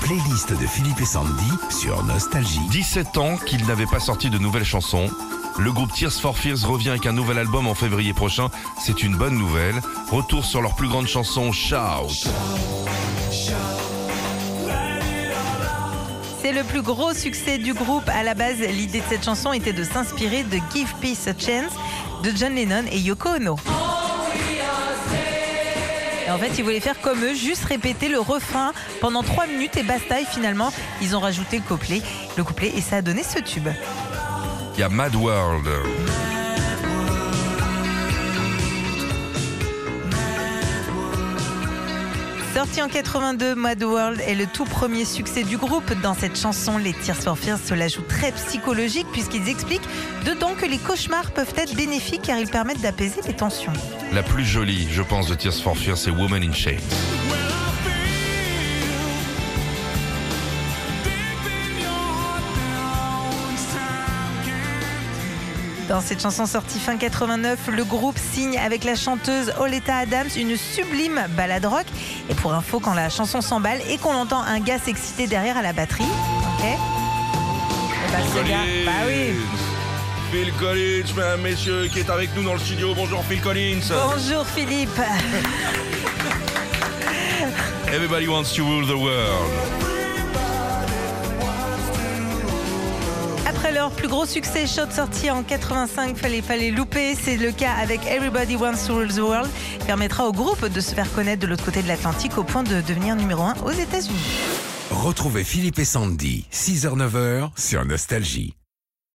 playlist de Philippe et Sandy sur Nostalgie. 17 ans qu'ils n'avaient pas sorti de nouvelles chansons. Le groupe Tears for Fears revient avec un nouvel album en février prochain. C'est une bonne nouvelle. Retour sur leur plus grande chanson, Shout. C'est le plus gros succès du groupe. À la base, l'idée de cette chanson était de s'inspirer de Give Peace a Chance de John Lennon et Yoko Ono. En fait, ils voulaient faire comme eux, juste répéter le refrain pendant 3 minutes et basta. Et finalement, ils ont rajouté le couplet, le couplet et ça a donné ce tube. Il y a Mad World. Sorti en 82, Mad World est le tout premier succès du groupe. Dans cette chanson, les Tears for Fears se la jouent très psychologique puisqu'ils expliquent dedans que les cauchemars peuvent être bénéfiques car ils permettent d'apaiser les tensions. La plus jolie, je pense, de Tears for Fears, c'est Woman in Shades. Dans cette chanson sortie fin 89, le groupe signe avec la chanteuse Oleta Adams une sublime balade rock. Et pour info, quand la chanson s'emballe et qu'on entend un gars s'exciter derrière à la batterie, ok bah, ce gars, bah oui. Phil Collins, mesdames, messieurs, qui est avec nous dans le studio. Bonjour Phil Collins. Bonjour Philippe. Everybody wants to rule the world. Après leur plus gros succès, Shot sorti en 85, fallait, fallait louper. C'est le cas avec Everybody Wants to Rule the World. Permettra au groupe de se faire connaître de l'autre côté de l'Atlantique au point de devenir numéro 1 aux États-Unis. Retrouvez Philippe et Sandy, 6h-9h sur Nostalgie.